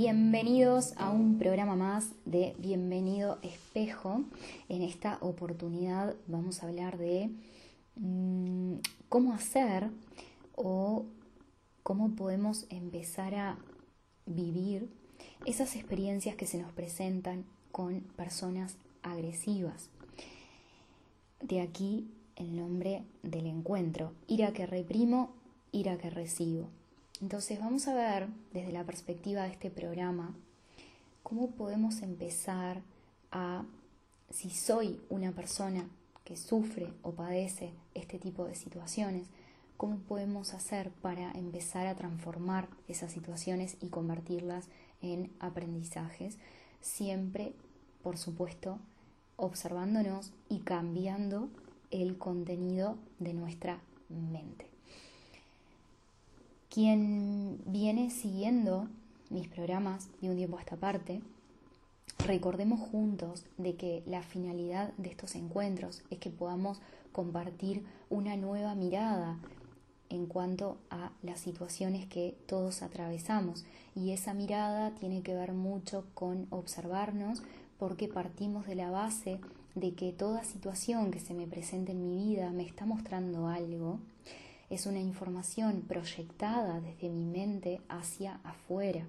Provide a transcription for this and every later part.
Bienvenidos a un programa más de Bienvenido Espejo. En esta oportunidad vamos a hablar de mm, cómo hacer o cómo podemos empezar a vivir esas experiencias que se nos presentan con personas agresivas. De aquí el nombre del encuentro, ira que reprimo, ira que recibo. Entonces vamos a ver desde la perspectiva de este programa cómo podemos empezar a, si soy una persona que sufre o padece este tipo de situaciones, cómo podemos hacer para empezar a transformar esas situaciones y convertirlas en aprendizajes, siempre, por supuesto, observándonos y cambiando el contenido de nuestra mente. Quien viene siguiendo mis programas de un tiempo a esta parte, recordemos juntos de que la finalidad de estos encuentros es que podamos compartir una nueva mirada en cuanto a las situaciones que todos atravesamos. Y esa mirada tiene que ver mucho con observarnos porque partimos de la base de que toda situación que se me presente en mi vida me está mostrando algo es una información proyectada desde mi mente hacia afuera.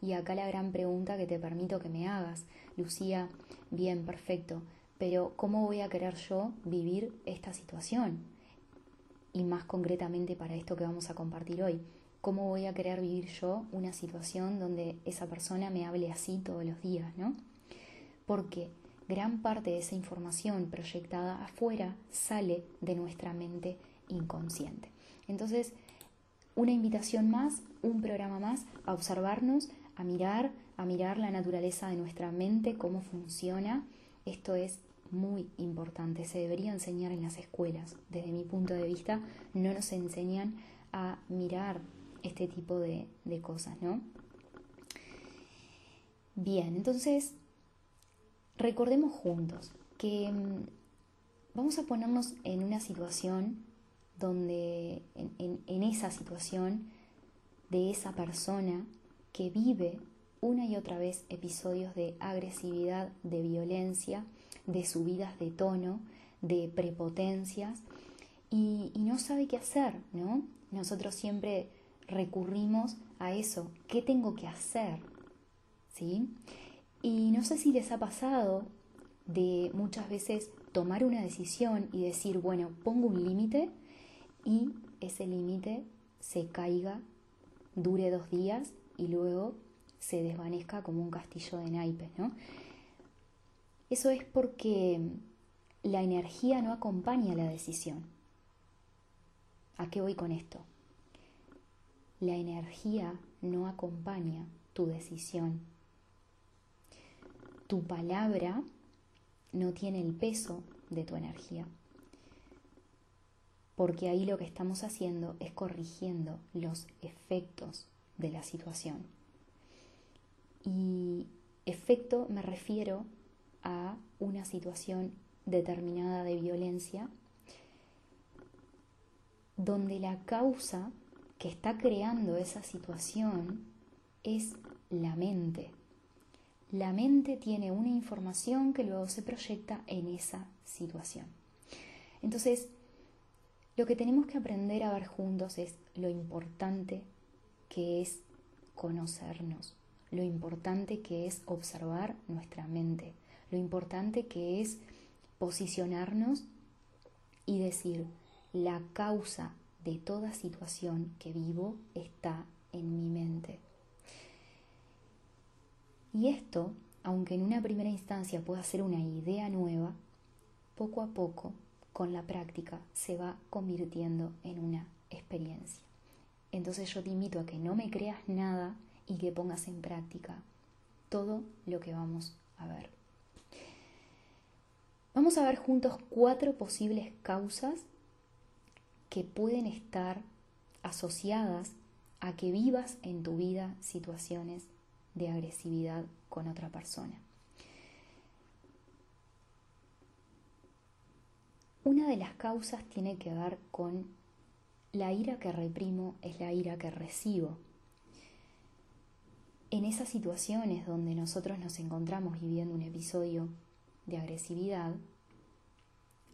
Y acá la gran pregunta que te permito que me hagas, Lucía, bien, perfecto, pero ¿cómo voy a querer yo vivir esta situación? Y más concretamente para esto que vamos a compartir hoy, ¿cómo voy a querer vivir yo una situación donde esa persona me hable así todos los días, ¿no? Porque gran parte de esa información proyectada afuera sale de nuestra mente inconsciente. Entonces, una invitación más, un programa más a observarnos, a mirar, a mirar la naturaleza de nuestra mente, cómo funciona. Esto es muy importante, se debería enseñar en las escuelas. Desde mi punto de vista, no nos enseñan a mirar este tipo de, de cosas, ¿no? Bien, entonces, recordemos juntos que mm, vamos a ponernos en una situación donde en, esa situación de esa persona que vive una y otra vez episodios de agresividad, de violencia, de subidas de tono, de prepotencias y, y, no sabe qué hacer, ¿no? Nosotros siempre recurrimos a eso, ¿qué tengo que hacer? ¿Sí? Y no sé si les ha pasado de muchas veces tomar una decisión y decir, bueno, pongo un límite y ese límite se caiga, dure dos días y luego se desvanezca como un castillo de naipes, ¿no? Eso es porque la energía no acompaña la decisión. ¿A qué voy con esto? La energía no acompaña tu decisión. Tu palabra no tiene el peso de tu energía porque ahí lo que estamos haciendo es corrigiendo los efectos de la situación. Y efecto me refiero a una situación determinada de violencia donde la causa que está creando esa situación es la mente. La mente tiene una información que luego se proyecta en esa situación. Entonces, lo que tenemos que aprender a ver juntos es lo importante que es conocernos, lo importante que es observar nuestra mente, lo importante que es posicionarnos y decir, la causa de toda situación que vivo está en mi mente. Y esto, aunque en una primera instancia pueda ser una idea nueva, poco a poco con la práctica se va convirtiendo en una experiencia. Entonces yo te invito a que no me creas nada y que pongas en práctica todo lo que vamos a ver. Vamos a ver juntos cuatro posibles causas que pueden estar asociadas a que vivas en tu vida situaciones de agresividad con otra persona. Una de las causas tiene que ver con la ira que reprimo es la ira que recibo. En esas situaciones donde nosotros nos encontramos viviendo un episodio de agresividad,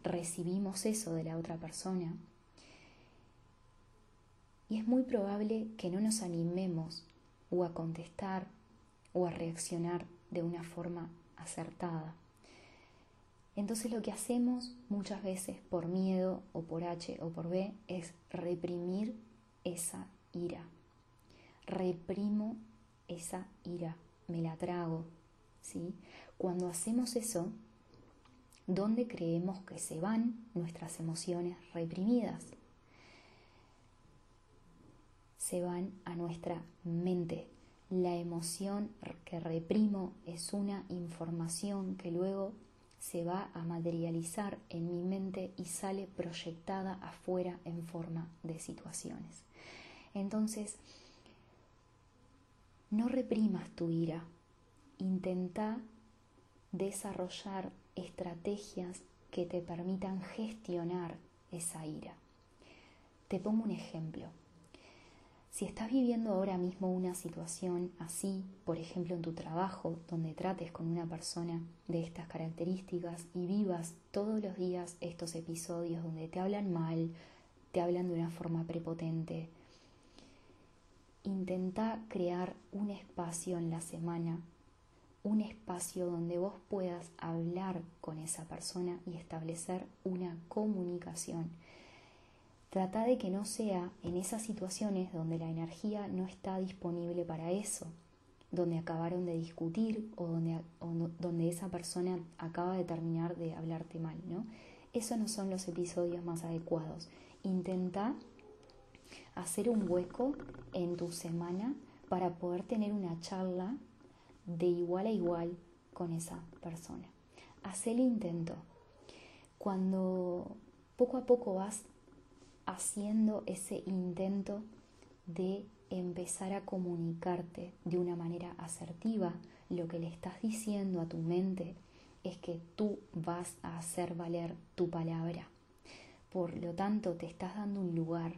recibimos eso de la otra persona y es muy probable que no nos animemos o a contestar o a reaccionar de una forma acertada. Entonces lo que hacemos muchas veces por miedo o por H o por B es reprimir esa ira. Reprimo esa ira, me la trago, ¿sí? Cuando hacemos eso, ¿dónde creemos que se van nuestras emociones reprimidas? Se van a nuestra mente. La emoción que reprimo es una información que luego se va a materializar en mi mente y sale proyectada afuera en forma de situaciones. Entonces, no reprimas tu ira, intenta desarrollar estrategias que te permitan gestionar esa ira. Te pongo un ejemplo. Si estás viviendo ahora mismo una situación así, por ejemplo en tu trabajo, donde trates con una persona de estas características y vivas todos los días estos episodios donde te hablan mal, te hablan de una forma prepotente, intenta crear un espacio en la semana, un espacio donde vos puedas hablar con esa persona y establecer una comunicación Trata de que no sea en esas situaciones donde la energía no está disponible para eso, donde acabaron de discutir o donde, donde esa persona acaba de terminar de hablarte mal, ¿no? Esos no son los episodios más adecuados. Intenta hacer un hueco en tu semana para poder tener una charla de igual a igual con esa persona. Haz el intento. Cuando poco a poco vas haciendo ese intento de empezar a comunicarte de una manera asertiva, lo que le estás diciendo a tu mente es que tú vas a hacer valer tu palabra. Por lo tanto, te estás dando un lugar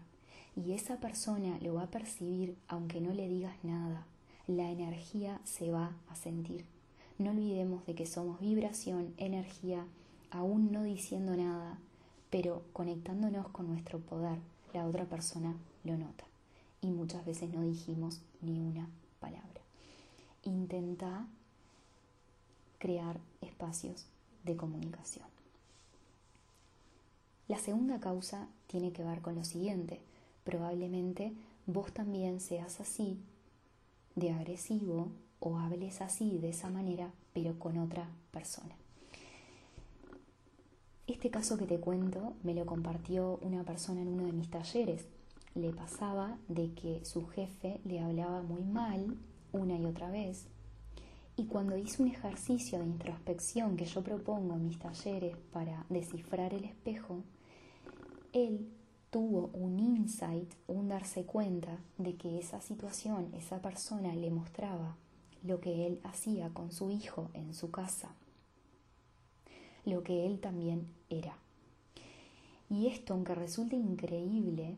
y esa persona lo va a percibir aunque no le digas nada. La energía se va a sentir. No olvidemos de que somos vibración, energía, aún no diciendo nada, pero conectándonos con nuestro poder, la otra persona lo nota. Y muchas veces no dijimos ni una palabra. Intenta crear espacios de comunicación. La segunda causa tiene que ver con lo siguiente. Probablemente vos también seas así de agresivo o hables así de esa manera, pero con otra persona. Este caso que te cuento me lo compartió una persona en uno de mis talleres. Le pasaba de que su jefe le hablaba muy mal una y otra vez. Y cuando hice un ejercicio de introspección que yo propongo en mis talleres para descifrar el espejo, él tuvo un insight, un darse cuenta de que esa situación, esa persona le mostraba lo que él hacía con su hijo en su casa lo que él también era. Y esto, aunque resulte increíble,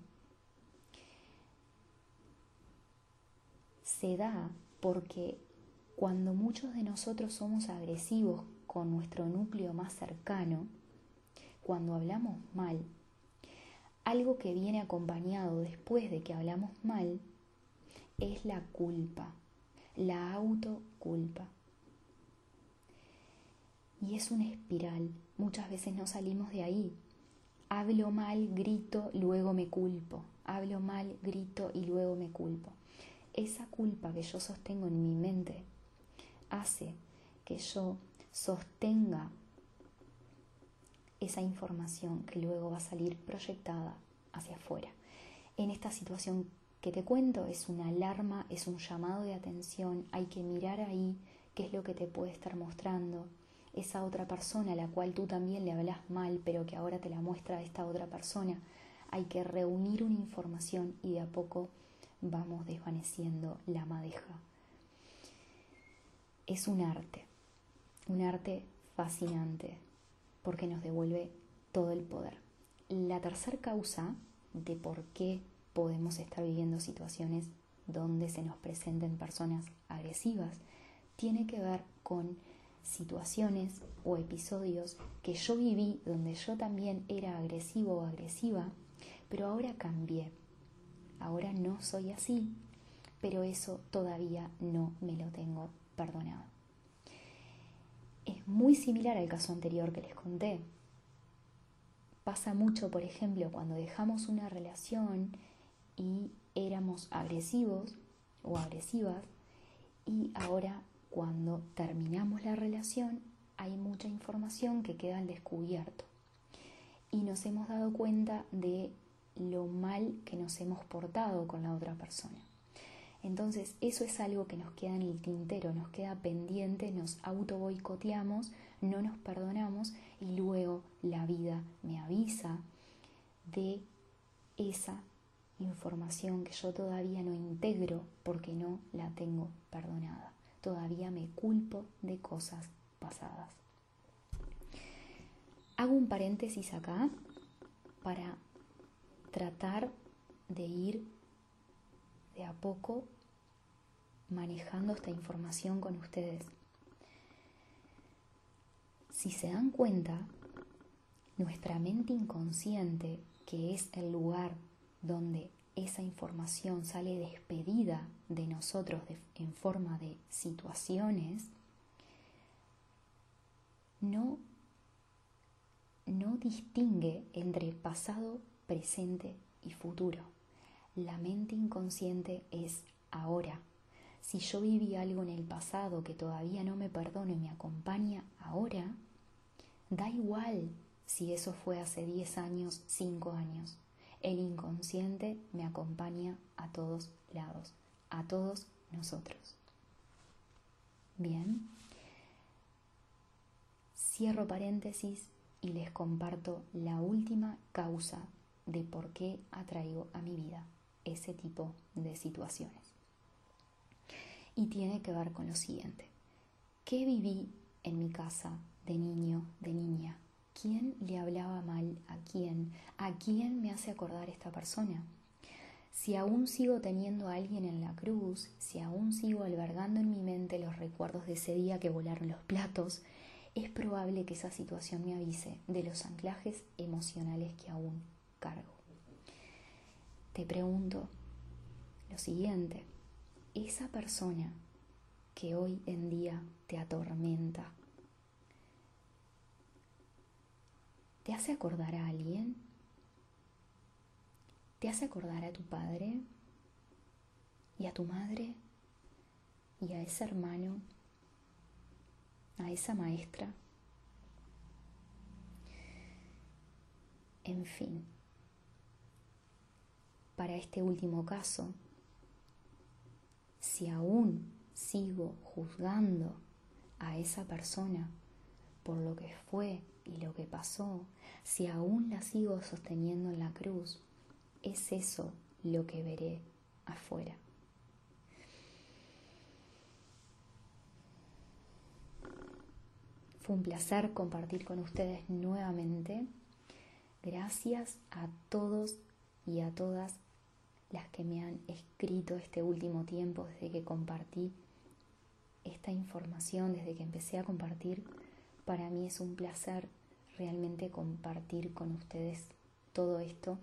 se da porque cuando muchos de nosotros somos agresivos con nuestro núcleo más cercano, cuando hablamos mal, algo que viene acompañado después de que hablamos mal es la culpa, la autoculpa y es una espiral. Muchas veces no salimos de ahí. Hablo mal, grito, luego me culpo. Hablo mal, grito y luego me culpo. Esa culpa que yo sostengo en mi mente hace que yo sostenga esa información que luego va a salir proyectada hacia afuera. En esta situación que te cuento es una alarma, es un llamado de atención, hay que mirar ahí qué es lo que te puede estar mostrando, esa otra persona a la cual tú también le hablas mal, pero que ahora te la muestra esta otra persona. Hay que reunir una información y de a poco vamos desvaneciendo la madeja. Es un arte, un arte fascinante, porque nos devuelve todo el poder. La tercera causa de por qué podemos estar viviendo situaciones donde se nos presenten personas agresivas. Tiene que ver con situaciones o episodios que yo viví donde yo también era agresivo o agresiva, pero ahora cambié. Ahora no soy así, pero eso todavía no me lo tengo perdonado. Es muy similar al caso anterior que les conté. Pasa mucho, por ejemplo, cuando dejamos una relación y éramos agresivos o agresivas y ahora cuando terminamos la relación hay mucha información que queda al descubierto y nos hemos dado cuenta de lo mal que nos hemos portado con la otra persona. Entonces eso es algo que nos queda en el tintero, nos queda pendiente, nos auto boicoteamos, no nos perdonamos y luego la vida me avisa de esa información que yo todavía no integro porque no la tengo perdonada. Todavía me culpo de cosas pasadas. Hago un paréntesis acá para tratar de ir de a poco manejando esta información con ustedes. Si se dan cuenta, nuestra mente inconsciente, que es el lugar donde esa información sale despedida de nosotros en forma de situaciones, no, no distingue entre pasado, presente y futuro. La mente inconsciente es ahora. Si yo viví algo en el pasado que todavía no me perdono y me acompaña ahora, da igual si eso fue hace 10 años, 5 años. El inconsciente me acompaña a todos lados, a todos nosotros. Bien, cierro paréntesis y les comparto la última causa de por qué atraigo a mi vida ese tipo de situaciones. Y tiene que ver con lo siguiente. ¿Qué viví en mi casa de niño, de niña? ¿Quién le hablaba mal ¿A quién me hace acordar esta persona? Si aún sigo teniendo a alguien en la cruz, si aún sigo albergando en mi mente los recuerdos de ese día que volaron los platos, es probable que esa situación me avise de los anclajes emocionales que aún cargo. Te pregunto lo siguiente, esa persona que hoy en día te atormenta, ¿Te hace acordar a alguien? ¿Te hace acordar a tu padre y a tu madre y a ese hermano, a esa maestra? En fin, para este último caso, si aún sigo juzgando a esa persona por lo que fue y lo que pasó, si aún la sigo sosteniendo en la cruz, es eso lo que veré afuera. Fue un placer compartir con ustedes nuevamente. Gracias a todos y a todas las que me han escrito este último tiempo desde que compartí esta información, desde que empecé a compartir para mí es un placer realmente compartir con ustedes todo esto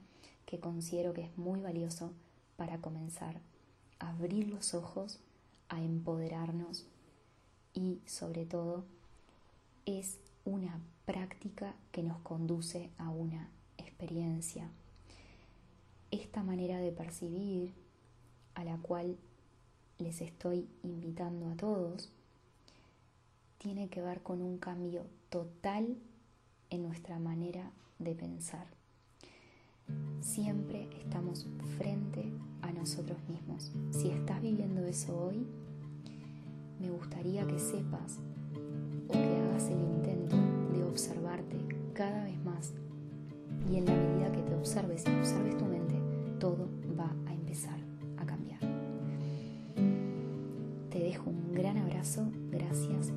que considero que es muy valioso para comenzar a abrir los ojos, a empoderarnos y sobre todo es una práctica que nos conduce a una experiencia. Esta manera de percibir a la cual les estoy invitando a todos tiene que ver con un cambio total en nuestra manera de pensar. Siempre estamos frente a nosotros mismos. Si estás viviendo eso hoy, me gustaría que sepas o que hagas el intento de observarte cada vez más. Y en la medida que te observes y observes tu mente, todo va a empezar a cambiar. Te dejo un gran abrazo, gracias